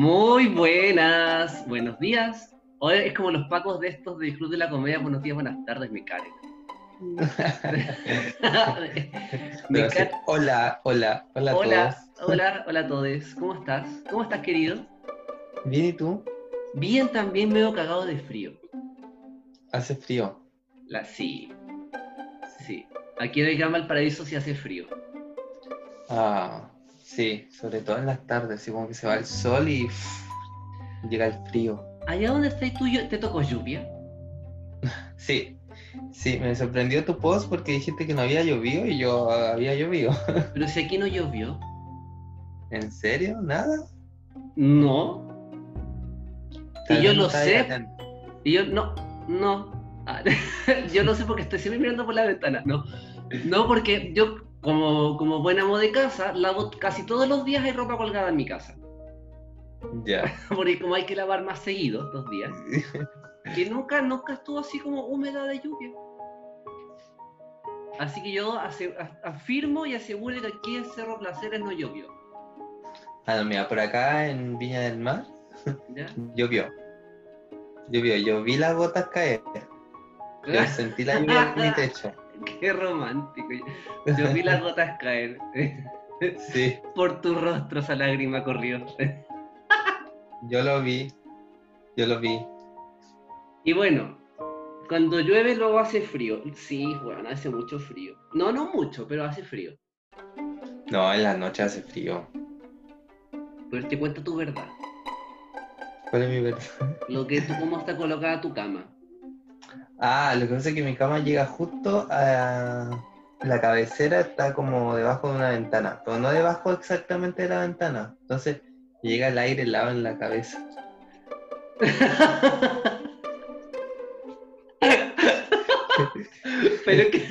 Muy buenas, buenos días. Hoy es como los pacos de estos de Club de la Comedia. Buenos días, buenas tardes, mi Karen. Hola, hola, hola, hola, todos. hola, hola a todos. ¿Cómo estás? ¿Cómo estás, querido? Bien, ¿y tú? Bien, también me veo cagado de frío. ¿Hace frío? La, sí, sí. Aquí en el Gran Paraíso sí hace frío. Ah, sí, sobre todo en las tardes, así como que se va el sol y llega el frío. ¿Allá donde estás tú te tocó lluvia? Sí, sí, me sorprendió tu post porque dijiste que no había llovido y yo había llovido. Pero si aquí no llovió. ¿En serio? ¿Nada? No. y yo lo sé. Y yo no, no. Ah, yo no sé porque estoy siempre mirando por la ventana. No, no porque yo como, como buen amo de casa, lavo casi todos los días hay ropa colgada en mi casa. Ya. Porque como hay que lavar más seguido, dos días, que nunca, nunca estuvo así como húmeda de lluvia. Así que yo afirmo y aseguro que aquí en Cerro Placeres no llovió. Ah, mira, por acá en Viña del Mar llovió. Llovió, yo vi las gotas caer. Yo sentí la lluvia en mi techo. Qué romántico. Yo vi las gotas caer. Sí. Por tu rostro esa lágrima corrió. Yo lo vi. Yo lo vi. Y bueno, cuando llueve luego hace frío. Sí, bueno, hace mucho frío. No, no mucho, pero hace frío. No, en la noche hace frío. Pero te cuento tu verdad. ¿Cuál es mi verdad? Lo que tú, cómo está colocada tu cama. Ah, lo que pasa es que mi cama llega justo a la cabecera, está como debajo de una ventana, pero no debajo exactamente de la ventana. Entonces llega el aire helado en la cabeza. pero que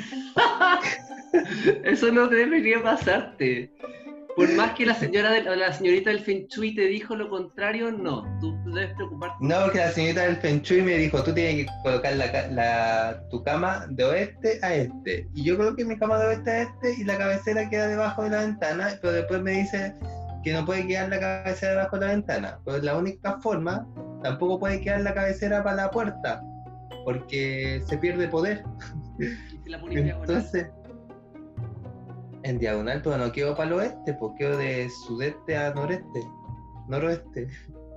eso no debería pasarte. Por más que la señora de, la señorita del Feng Shui te dijo lo contrario, no. Tú debes preocuparte. No, porque la señorita del Feng Shui me dijo, tú tienes que colocar la, tu cama de oeste a este. Y yo coloqué mi cama de oeste a este y la cabecera queda debajo de la ventana, pero después me dice que no puede quedar la cabecera debajo de la ventana. Pues la única forma, tampoco puede quedar la cabecera para la puerta, porque se pierde poder. Entonces, en diagonal, pero no quedo para el oeste, pues quedo de sudeste a noreste, noroeste.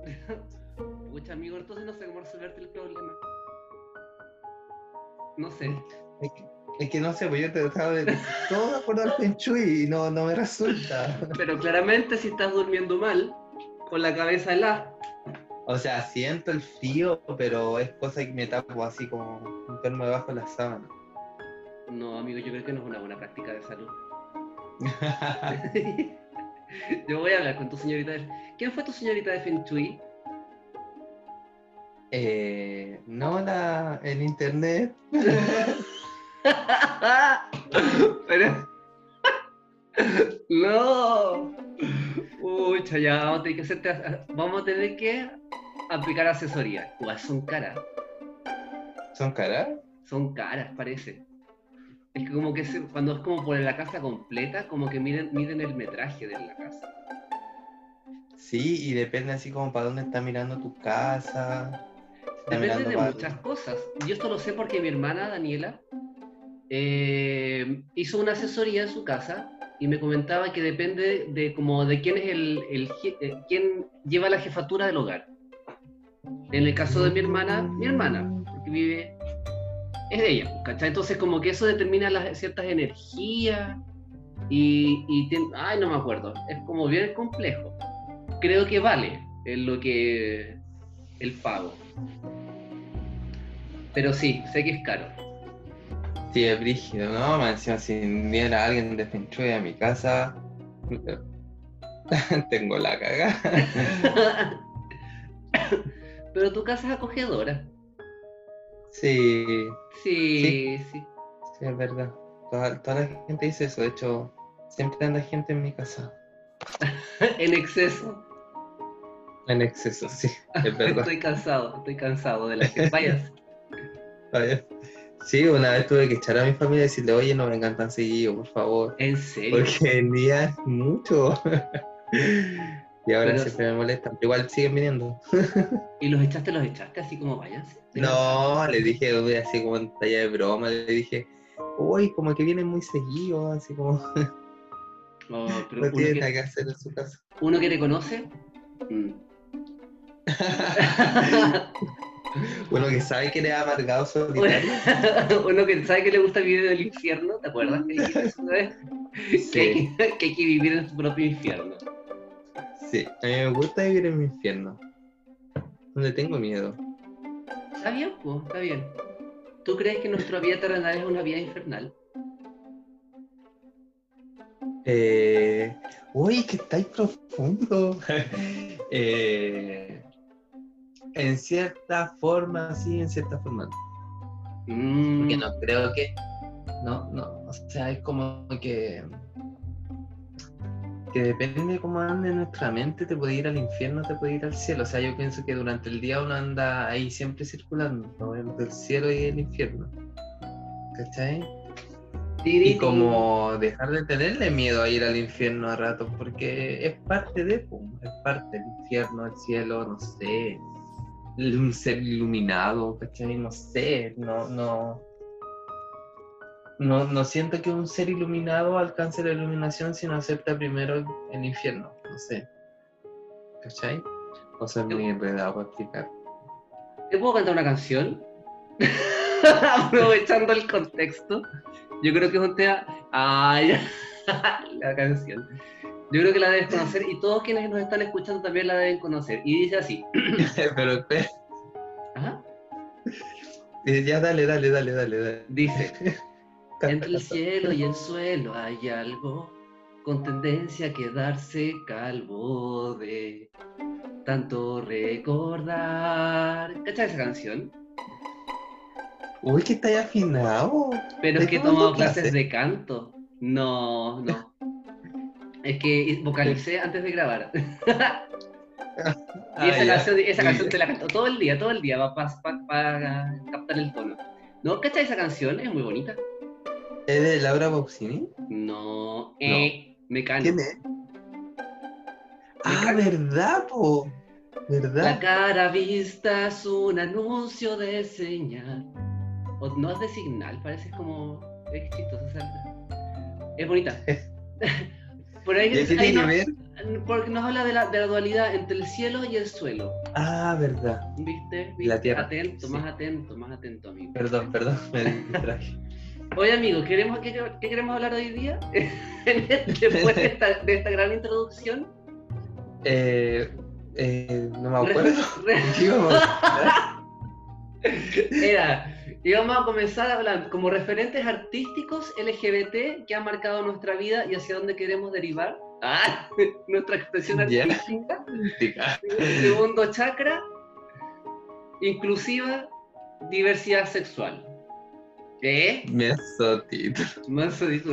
Pucha, amigo, entonces no sé cómo resolverte el problema. No sé. Es que, no sé, pues yo te estaba de todo de acuerdo al Feng y no, no me resulta. Pero claramente si estás durmiendo mal, con la cabeza helada. O sea, siento el frío, pero es cosa que me tapo así como un termo debajo de la sábana. No, amigo, yo creo que no es una buena práctica de salud. Yo voy a hablar con tu señorita. De... ¿Quién fue tu señorita de Feng Shui? Eh, no, la en internet. Pero. no. Uy, ya vamos a tener que hacerte, vamos a tener que aplicar asesoría. son caras. ¿Son caras? Son caras, parece. Es que como que cuando es como por la casa completa, como que miden, miden el metraje de la casa. Sí, y depende así como para dónde está mirando tu casa. Depende de muchas cosas. Yo esto lo sé porque mi hermana Daniela eh, hizo una asesoría en su casa y me comentaba que depende de como de quién es el, el, eh, quién lleva la jefatura del hogar. En el caso de mi hermana, mi hermana, porque vive es de ella, ¿cachai? Entonces como que eso determina las ciertas energías y, y ay, no me acuerdo, es como bien complejo. Creo que vale en lo que el pago. Pero sí, sé que es caro. Sí, es brígido, ¿no? Me decía, si viera alguien de Feng a mi casa, tengo la cagada. Pero tu casa es acogedora. Sí. Sí, sí. Sí, es verdad. Toda, la gente dice eso. De hecho, siempre anda gente en mi casa. en exceso. En exceso, sí, es verdad. estoy cansado, estoy cansado de la gente. Vayas. Vaya. Sí, una vez tuve que echar a mi familia y decirle, oye, no vengan tan seguido, por favor. ¿En serio? Porque en día es mucho. Y ahora Pero- siempre me molestan. pero Igual siguen viniendo. ¿Y los echaste, los echaste así como váyanse? No, le dije así como en talla de broma, le dije, uy, como que vienen muy seguidos, así como Oh, pero no uno, tiene nada que, hacer en su casa. uno que te conoce. mm. Uno que sabe que le ha amargado solitario. uno que sabe que le gusta vivir en el infierno, ¿te acuerdas que dijiste eso una vez? Que, hay Sí, que, que hay que vivir en su propio infierno. Sí, a mí me gusta vivir en mi infierno. Donde tengo miedo. Está bien, pues, está bien. ¿Tú crees que nuestra vida terrenal es una vida infernal? Eh, uy, que estáis profundo. Eh, en cierta forma, sí, en cierta forma. Mm, Porque no creo que. No, no. O sea, es como que. Que depende de cómo ande nuestra mente, te puede ir al infierno, te puede ir al cielo. O sea, yo pienso que durante el día uno anda ahí siempre circulando, ¿no? entre el cielo y el infierno. ¿Cachai? Y como dejar de tenerle miedo a ir al infierno a ratos, porque es parte de, pum, es parte del infierno, el cielo, no sé, un ser iluminado, ¿cachai? No sé, no, no, no, no siento que un ser iluminado alcance la iluminación si no acepta primero el, infierno, no sé, ¿cachai? O sea, muy enredado para explicar. ¿Te puedo cantar una canción? Aprovechando el contexto. Yo creo que es un tema. Ah, ya. la canción. Yo creo que la debes conocer y todos quienes nos están escuchando también la deben conocer. Y dice así. Pero espera, Ajá. eh, ya dale, dale, dale, dale, dale. Dice. Entre el cielo y el suelo hay algo con tendencia a quedarse calvo de tanto recordar. ¿Cachai esa canción? Uy, que está ahí afinado. Pero ¿De es que he tomado clase? clases de canto. No, no. Es que vocalicé antes de grabar. Y Ah, esa ya. canción, esa canción te la canto todo el día, todo el día, para captar el tono. ¿No? ¿Cachai esa canción? Es muy bonita. ¿Es de Laura Pausini? No, eh, canto. ¿Quién es? Ah, ¿verdad, po? La ¿Verdad? cara vista es un anuncio de señal. O no es de signal, parece como. Es chistoso, Es bonita. Por ahí, ¿Y qué ahí tiene que no- ver? porque nos habla de la, de la dualidad entre el cielo y el suelo. Ah, verdad. ¿Viste? ¿Viste? La tierra, Atento, sí. más atento, más atento, amigo. Perdón, perdón, me distraje. Oye, amigo, ¿queremos, qué, qué queremos hablar hoy día? Después de esta, de esta gran introducción. Eh, eh, no me acuerdo. Era, íbamos a comenzar a hablar como referentes artísticos LGBT que han marcado nuestra vida y hacia dónde queremos derivar. Ah, nuestra expresión artística. Segundo chakra, inclusiva, diversidad sexual. ¿Qué? Mesotito.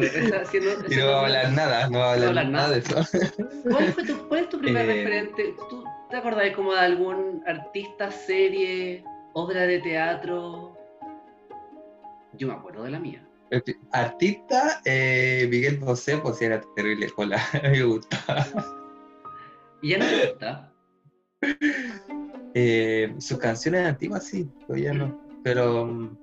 Está haciendo- Y no va a hablar nada, no va a hablar, hablar nada de eso. ¿Cuál, fue tu, cuál es tu primer Eh, referente? ¿Tú te acordás como de algún artista, serie, obra de teatro? Yo me acuerdo de la mía. Artista, eh, Miguel Bosé, pues era terrible, hola, me gustaba. ¿Y ya no te gusta? Eh, sus canciones antiguas sí, pero ya no. Pero, mm,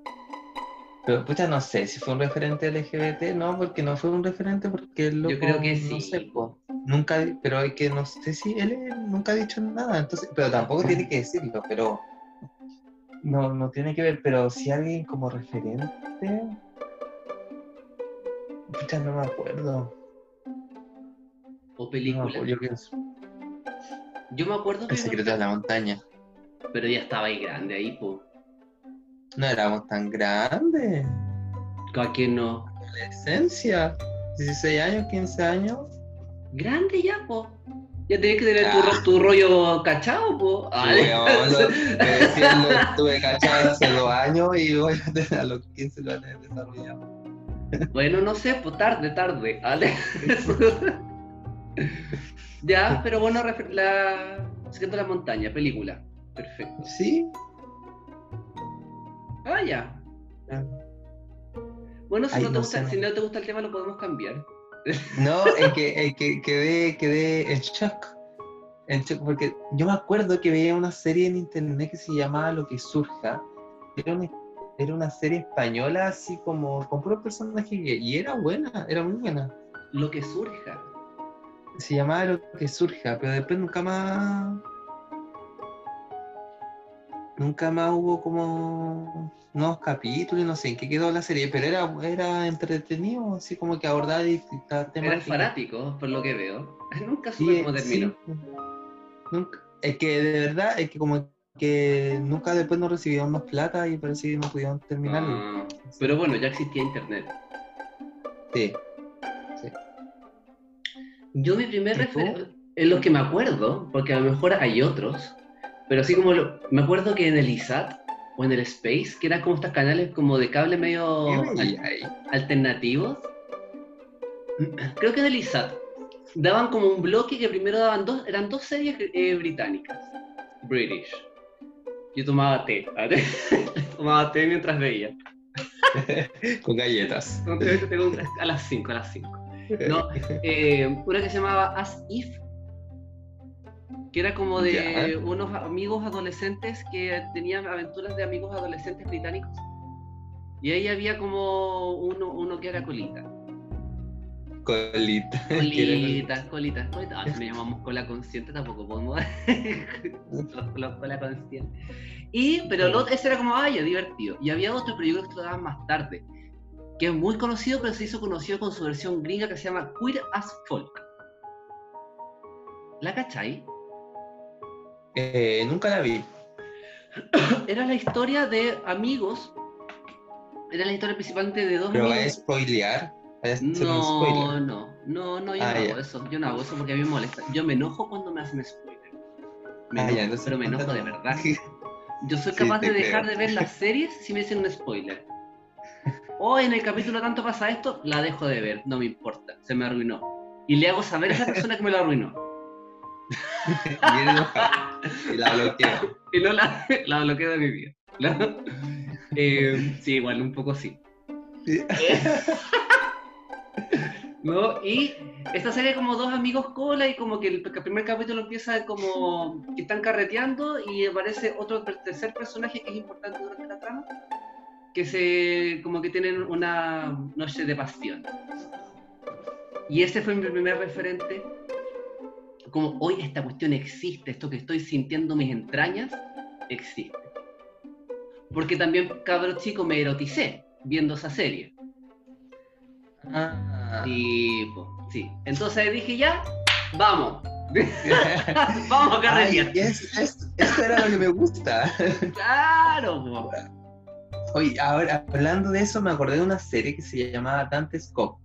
pero pucha, no sé si fue un referente LGBT, no, porque no fue un referente porque el loco, creo que no sí. sé, nunca, pero hay que, no sé si él nunca ha dicho nada, entonces, pero tampoco tiene que decirlo, pero no, no tiene que ver, pero si alguien como referente, pucha, no me acuerdo. ¿O No me película? acuerdo, yo pienso, Yo me acuerdo que... El secreto de la montaña. Pero ya estaba ahí grande ahí, po. No éramos tan grandes. ¿A quién no? Adolescencia. 16 años, 15 años. Grande ya, po. Ya tenías que tener tu, Ah. ro- tu rollo cachado, po. Ah, Weón, lo- decía, lo estuve cachado hace dos años y voy a tener a los 15 lo van a desarrollar. Bueno, no sé, pues tarde, tarde. ¿vale? ya, pero bueno, la Secreto de la Montaña, película. Perfecto. Sí. Ah, ya. Bueno, si, Ay, no te no gusta, si no. te gusta el tema, lo podemos cambiar. No, es que, es que quedé, quedé en shock. En Cho- porque yo me acuerdo que veía una serie en internet que se llamaba Lo que surja. Era una, era una serie española así como con puros personajes y era buena, era muy buena. Lo que surja. Se llamaba Lo que surja, pero después nunca más. Nunca más hubo como nuevos capítulos, no sé en qué quedó la serie, pero era, era entretenido, así como que abordaba distintas temas. Eres fanático, por lo que veo. Nunca supe cómo terminó. Nunca, es que de verdad, es que como que nunca después no recibieron más plata y parece que no pudieron terminarlo. Ah, pero bueno, ya existía internet. Sí. Yo mi primer referente, en los que me acuerdo, porque a lo mejor hay otros, pero así como lo- me acuerdo que en el ISAT o en el Space, que eran como estos canales como de cable medio alternativos, creo que en el ISAT daban como un bloque que primero daban dos, eran dos series eh, británicas, British. Yo tomaba té, ¿vale? tomaba té mientras veía. Con galletas. A las 5, a las 5. No, eh, una que se llamaba As If, que era como de unos amigos adolescentes que tenían aventuras de amigos adolescentes británicos. Y ahí había como uno, uno que era colita. Colita. Colita, colita, colita. Ah, si me llamamos cola consciente, tampoco podemos. cola consciente. Y, pero el otro- ese era como, ah, ya, divertido. Y había otro, pero yo creo que lo daban más tarde, que es muy conocido, pero se hizo conocido con su versión gringa que se llama Queer as Folk. ¿La cachai? Eh, nunca la vi. Era la historia de amigos. Era la historia principalmente de dos Pero amigos. spoilear. Va a un No, no, no, no, yo Ah, no ya. hago eso. Yo no hago eso porque a mí me molesta. Yo me enojo cuando me hacen spoiler. Me Ah, enojo, ya, entonces pero me enojo de verdad. Yo soy capaz de dejar creo. de ver las series si me hacen un spoiler. O en el capítulo tanto pasa esto, la dejo de ver, no me importa, se me arruinó. Y le hago saber a esa persona que me lo arruinó. Enojada. Y la bloqueo. Y no la, la bloqueo de mi vida. ¿no? Eh, sí, igual, un poco sí. ¿no? Y esta serie como dos amigos cola y como que el, primer capítulo empieza como que están carreteando y aparece otro tercer personaje que es importante durante la trama, que se como que tienen una noche de pasión. Y ese fue mi primer referente. Como hoy esta cuestión existe, esto que estoy sintiendo en mis entrañas, existe. Porque también, cabro chico, me eroticé viendo esa serie. Ah. Sí. Entonces dije, ya, vamos. vamos a carretear. es, es- eso era lo que me gusta. Claro, po. Oye, ahora hablando de eso, me acordé de una serie que se llamaba Dante's Cop.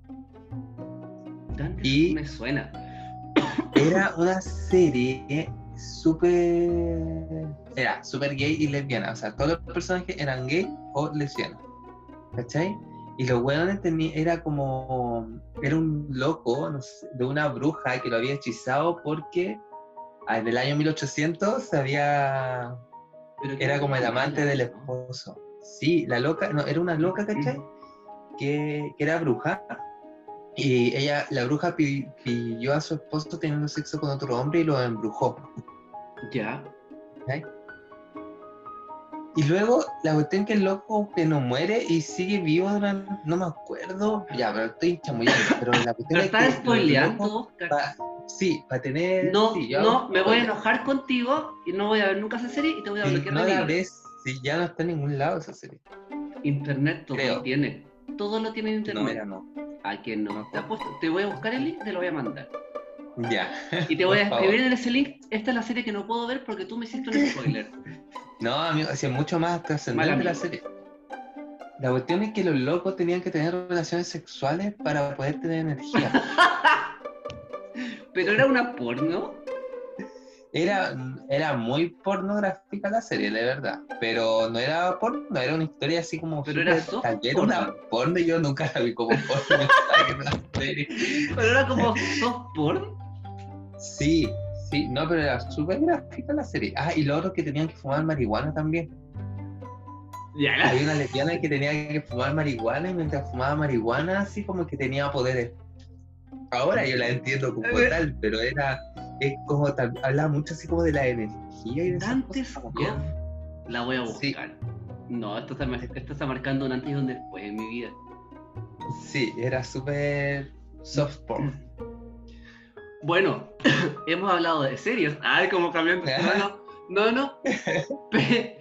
Tanto Y- me suena. Era una serie súper. Era súper gay y lesbiana. O sea, todos los personajes eran gay o lesbianas. ¿Cachai? Y los weones tenía, era como. Era un loco no sé, de una bruja que lo había hechizado porque ah, en el año 1800 se había. Era como el amante del esposo. Sí, la loca, no, era una loca, ¿cachai? Que, que era bruja. Y ella, la bruja pi- pilló a su esposo teniendo sexo con otro hombre y lo embrujó. Ya. Y luego la cuestión que el loco que no muere y sigue vivo durante, no me acuerdo, ya, pero estoy chamullando, pero la cuestión Pero es que estás spoileando, loco Oscar. pa- sí, para tener... No, sí, yo no, me voy a enojar contigo y no voy a ver nunca esa serie y te voy a bloquear no la ves, si ya no está en ningún lado esa serie. Internet todo Creo. lo tiene. Todo lo tiene en internet. No, era no. ¿A que no? Te, apuesto- te voy a buscar el link, te lo voy a mandar. Ya. Y te voy a favor. escribir en ese link. Esta es la serie que no puedo ver porque tú me hiciste un spoiler. No, amigo, hacía mucho más trascendente la serie. La cuestión es que los locos tenían que tener relaciones sexuales para poder tener energía. Pero era una porno. Era, era muy pornográfica la serie, de verdad. Pero no era porno, era una historia así como. Pero era soft porno. una porno y yo nunca la vi como porno. era serie. Pero era como soft porn. Sí, sí, no, pero era súper gráfica la serie. Ah, y lo otro que tenían que fumar marihuana también. Ya, Había una lesbiana que tenía que fumar marihuana y mientras fumaba marihuana, así como que tenía poderes. Ahora yo la entiendo como tal, pero era, es como tal, habla mucho así como de la energía y de Goff. que- La voy a Sí. buscar. No, esto está, mar- esto está marcando un antes y un después en mi vida. Sí, era súper soft porn. Bueno, hemos hablado de series. Ay, como cambiando. No, no, no. no. Pe-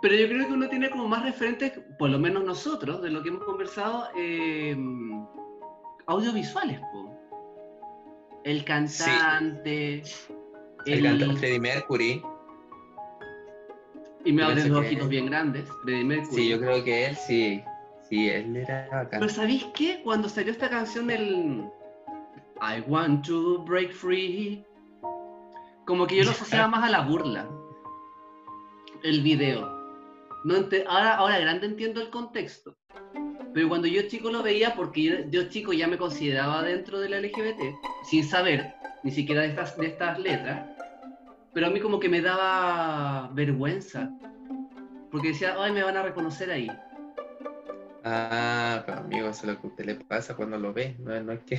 Pero yo creo que uno tiene como más referentes, por lo menos nosotros, de lo que hemos conversado, eh, audiovisuales. po. El cantante, El cantante Freddie Mercury. y me de pienso que- ojitos bien grandes, Freddie Mercury. Sí, yo creo que él sí. Sí, él era bacán. Pero ¿sabéis qué? Cuando salió esta canción del I want to break free, como que yo lo asociaba más a la burla. El video. No ahora, ahora grande entiendo el contexto. Pero cuando yo chico lo veía, porque yo, yo chico ya me consideraba dentro de la LGBT, sin saber ni siquiera de estas, de estas letras, pero a mí como que me daba vergüenza. Porque decía, ay, me van a reconocer ahí. Ah, pero amigo, eso es lo que a usted le pasa cuando lo ve. No, no es que.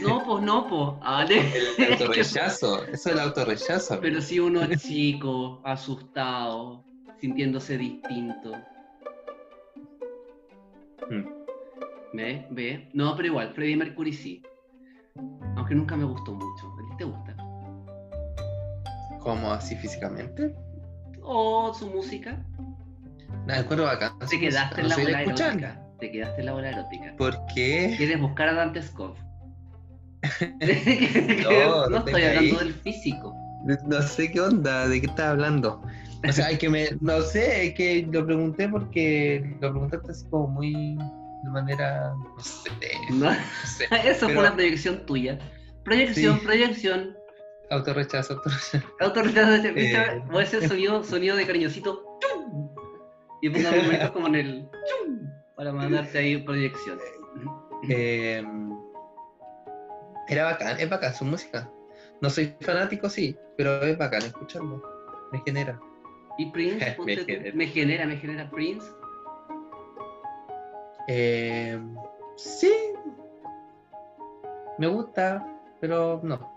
No, pues no, pues. Ah, El autorrechazo. Eso es el autorrechazo. amigo. Pero si uno es chico, asustado, sintiéndose distinto. Mm. ¿Ve? ¿Ve? No, pero igual, Freddie Mercury sí. Aunque nunca me gustó mucho. ¿A ti te gusta? ¿Cómo así físicamente? O su música. Nada, encuentro bacán. Te quedaste música, en no la bola erótica. Te quedaste en la bola erótica. ¿Por qué? ¿Quieres buscar a Dante Scott? no, no estoy hablando ahí. del físico. No sé qué onda, de qué estás hablando. O sea, hay que me, no sé, es que lo pregunté porque lo preguntaste así como muy de manera, no sé, No, no sé. Eso fue una proyección tuya. Proyección, Sí. proyección. Autorrechazo, autorrechazo. ¿viste? Eh. Voy a hacer sonido, sonido de cariñosito. ¡chum! Y pongo momentos como en el ¡chum! para mandarte ahí proyección. Eh, era bacán, es bacán su música. No soy fanático, sí, pero es bacán escucharlo. Me genera. Y Prince, Me genera. me genera, me genera Prince. Eh, sí, me gusta, pero no.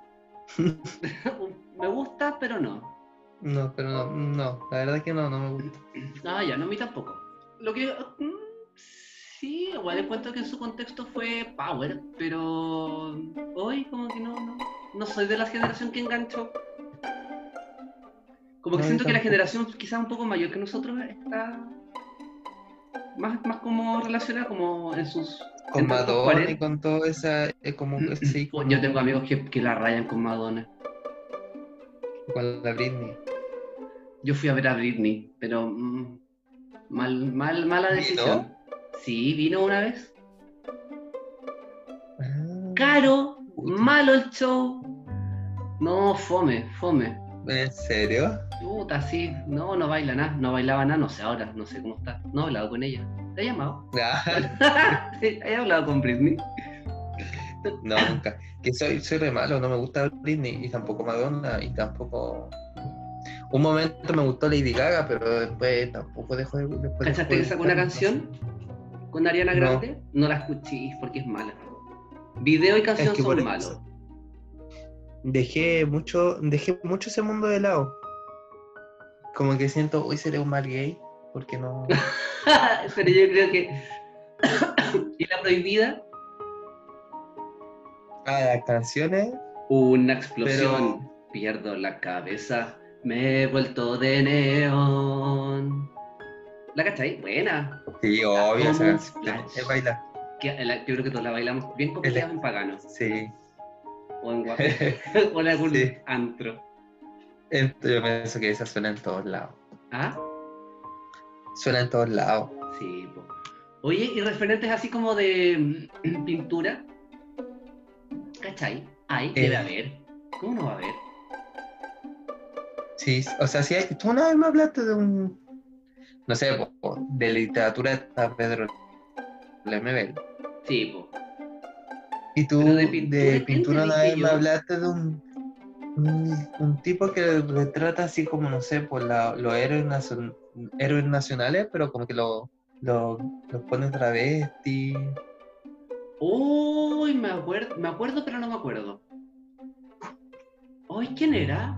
me gusta, pero no. No, pero no, no, la verdad que no, no me gusta. Ah, ya, no a mí tampoco. Lo que. mm, Sí, igual encuentro que en su contexto fue Power, pero hoy como que no, no, no soy de la generación que enganchó. Como que No, siento que la generación quizás un poco mayor que nosotros está más, más como relacionada como en sus... Con en Madonna y 40. con todo esa, eh, como sí, con, Yo tengo amigos que, que la rayan con Madonna. con la Britney. Yo fui a ver a Britney, pero mm, mal, mal, mala ¿Vino? decisión. Sí, vino una vez. Ah, Caro, malo el show. No, fome, fome. ¿En serio? Puta, sí. No, no baila nada. No bailaba nada, no sé ahora, no sé cómo está. No he hablado con ella. ¿Te ha llamado? Ah, ¿Has hablado con Britney? no, nunca. Que soy, soy re malo, no me gusta Britney y tampoco Madonna y tampoco. Un momento me gustó Lady Gaga, pero después tampoco dejó de. Después ¿Cachaste que sacó una canción con Ariana. Grande? No, la escuché porque es mala. Video y canción que por son malos. Dejé mucho, dejé mucho ese mundo de lado. Como que siento, hoy seré un mal gay, porque no. Pero yo creo que. ¿Y la prohibida? Ah, las canciones. Una explosión. Pierdo la cabeza. Me he vuelto de neón. ¿La cachai? Buena. Sí, obvio, esa canción. Es bailar. Yo creo que todos la bailamos bien copiadas en pagano. Sí. O en guapo. o en algún Sí. antro. Ent- Yo pienso que esa suena en todos lados. ¿Ah? Suena en todos lados. Sí, po. Oye, y referentes así como de mm, pintura. ¿Cachai? Hay, Eh. debe haber. ¿Cómo no va a haber? Sí, o sea, sí hay, tú una vez me hablaste de un, no sé, po, de literatura está Pedro Lemebel. Sí, po. Y tú Pero de de pintura, pintura, ¿quién te una vez me hablaste de un, un, un tipo que retrata así como, no sé, por la, los héroes, nacion- héroes nacionales, pero como que lo, lo, los pone travesti. Uy, me acuerdo, me acuerdo, pero no me acuerdo. ¿Hoy quién era?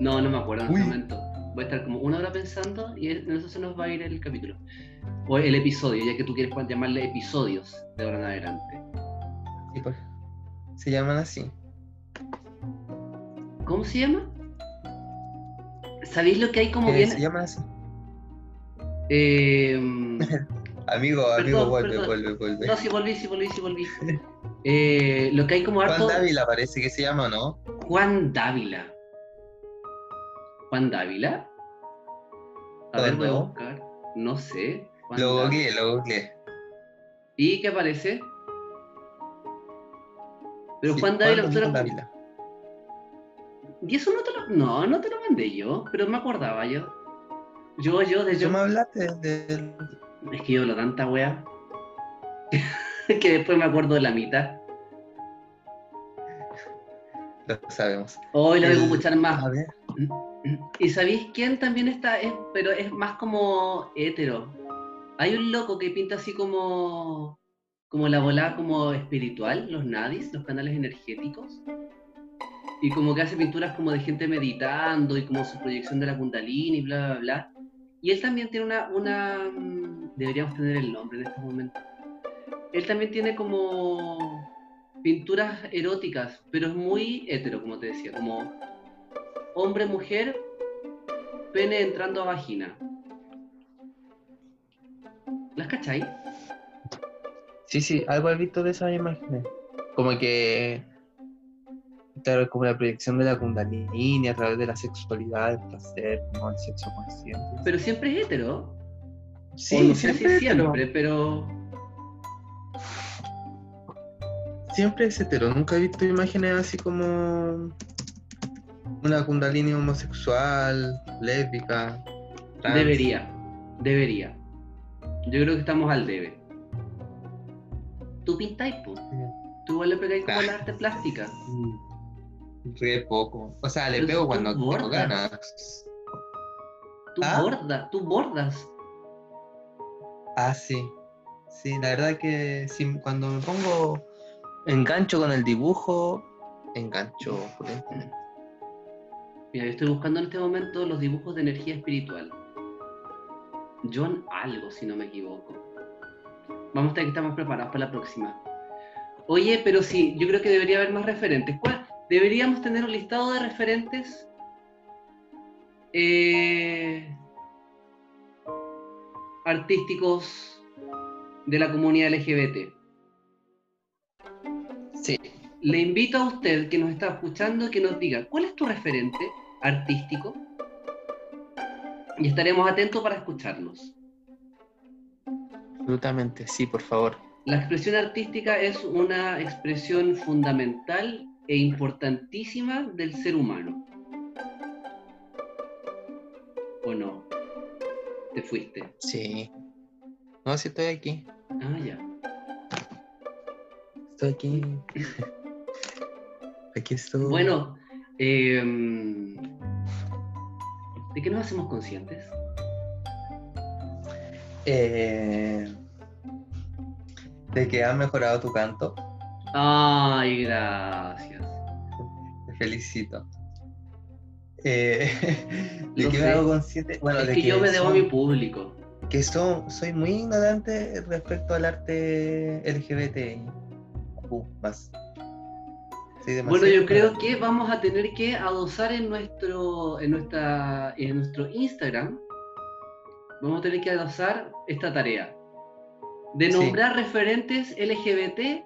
No, no me acuerdo en Uy. este momento. Voy a estar como una hora pensando y en eso se nos va a ir el capítulo. O el episodio, ya que tú quieres llamarle episodios de ahora en adelante. Sí, pues, se llaman así. ¿Cómo se llama? ¿Sabéis lo que hay como Eh, bien? Se llaman así. Eh, Amigo, Perdón, amigo, vuelve, perdón. vuelve, vuelve. no, sí volví, sí volví, sí volví. Eh, lo que hay como Juan harto... Dávila parece que se llama, ¿no? Juan Dávila. ¿Juan Dávila? A ¿Todo ver, voy a buscar. No sé. Juan Lo googleé, lo googleé. ¿Y qué aparece? Pero Sí, Juan Dávila, lo- Dávila. ¿Y eso no te lo.? No, no te lo mandé yo, pero me acordaba yo. Yo, yo, de Tú yo. me hablaste. Es que yo hablo tanta wea. que después me acuerdo de la mitad. Lo sabemos. Hoy lo debo escuchar más. A ver. ¿Y sabéis quién también está? Es, pero es más como hétero. Hay un loco que pinta así como. como la volada como espiritual, los nadis, los canales energéticos. Y como que hace pinturas como de gente meditando y como su proyección de la kundalini y bla, bla, bla. Y él también tiene una. una mm, deberíamos tener el nombre en este momento. Él también tiene como pinturas eróticas, pero es muy hetero, como te decía, como hombre, mujer, pene entrando a vagina. ¿Las cacháis? Sí, sí, algo he visto de esas imágenes. Como que. Claro, como la proyección de la Kundalini a través de la sexualidad, el placer, como el sexo consciente. Pero siempre es hetero. Sí, no sé si siempre, siempre, pero. siempre es hetero. Nunca he visto imágenes así como una Kundalini homosexual, lésbica. trans. Debería. Debería. Yo creo que estamos al debe. Tú pintáis, po. Tú igual le pegáis como a la arte plástica. Mm, Re poco. O sea, le Pero pego si cuando tengo ganas. Tú ¿Ah? bordas, tú bordas. Ah, sí. Sí, la verdad que sí, cuando me pongo engancho con el dibujo, engancho. Mira, yo estoy buscando en este momento los dibujos de energía espiritual. John algo, si no me equivoco. Vamos a tener que estar más preparados para la próxima. Oye, pero sí, yo creo que debería haber más referentes. ¿Cuál? Deberíamos tener un listado de referentes eh, artísticos de la comunidad LGBT. Sí. Le invito a usted que nos está escuchando que nos diga cuál es tu referente artístico y estaremos atentos para escucharlos. Absolutamente, sí, por favor. La expresión artística es una expresión fundamental e importantísima del ser humano. ¿O no? Te fuiste. Sí. No, sí estoy aquí. Ah, ya. Estoy aquí. Aquí estoy. Bueno, em, ¿de qué nos hacemos conscientes? Eh, de que has mejorado tu canto. Ay, gracias. Felicito. Eh, de sé. me hago consciente. Bueno, es de que yo me debo a mi público. que so- soy muy ignorante respecto al arte LGBT más. Soy demasiado Bueno, yo creo que vamos a tener que adosar en nuestro, en nuestra, en nuestro Instagram, vamos a tener que adosar esta tarea de Sí. nombrar referentes LGBT.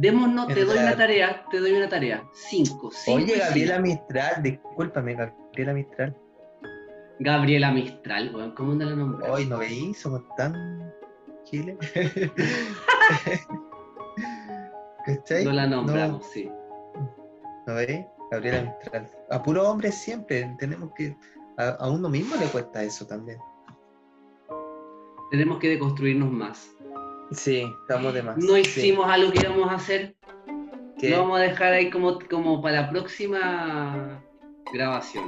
Démonos, te doy una tarea, te doy una tarea. Cinco, cinco Oye, Gabriela cinco. Mistral, discúlpame, Gabriela Mistral. Gabriela Mistral, weón, ¿cómo no la nombraste? Hoy no veí, somos tan chile. ¿Cachai? No la No, nombramos, sí. ¿No veí? Gabriela Mistral. A puro hombre siempre, tenemos que. A, a uno mismo le cuesta eso también. Tenemos que deconstruirnos más. Sí, estamos de más. No Sí. hicimos algo que íbamos a hacer. ¿Qué? Lo vamos a dejar ahí como, como para la próxima grabación.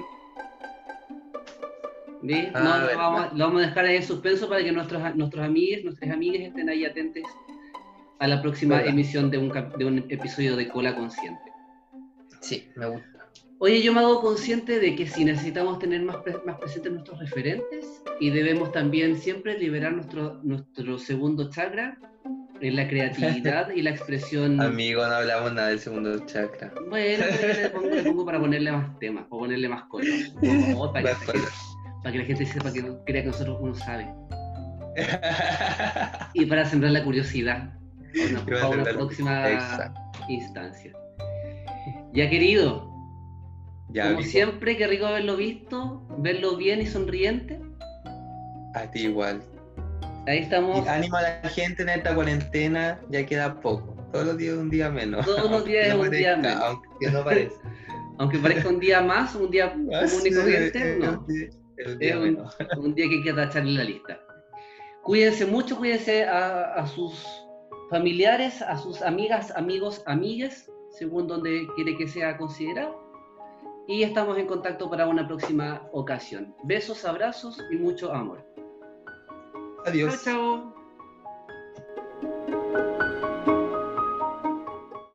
¿Sí? Ah, No, lo, vamos, a- lo vamos a dejar ahí en suspenso para que nuestros, nuestros amigos, nuestras amigas estén ahí atentos a la próxima emisión de un, de un episodio de Cola Consciente. Sí, me gusta. Oye, yo me hago consciente de que si necesitamos tener más, pre- más presentes nuestros referentes y debemos también siempre liberar nuestro, nuestro segundo chakra en la creatividad y la expresión. Amigo, no hablamos nada del segundo chakra. Bueno, le pongo, le pongo para ponerle más temas, para ponerle más. Por favor, para, que, para que- la gente sepa que crea que nosotros uno sabe. Y para sembrar la curiosidad para una, para una próxima Exacto. instancia. Ya querido, Ya, como amigo, siempre, qué rico haberlo visto, verlo bien y sonriente. a ti igual. Ahí estamos. Y ánimo a la gente en esta cuarentena, ya queda poco. Todos los días un día menos. Todos los días es un no día parezca, menos. Aunque no parezca. Aunque parezca un día más, un día común y corriente, no. El Es un, menos. un día que hay que tachar en la lista. Cuídense mucho, cuídense a, a sus familiares, a sus amigas, amigos, amigues, según donde quiere que sea considerado. Y estamos en contacto para una próxima ocasión. Besos, abrazos y mucho amor. Adiós. Chao, chao.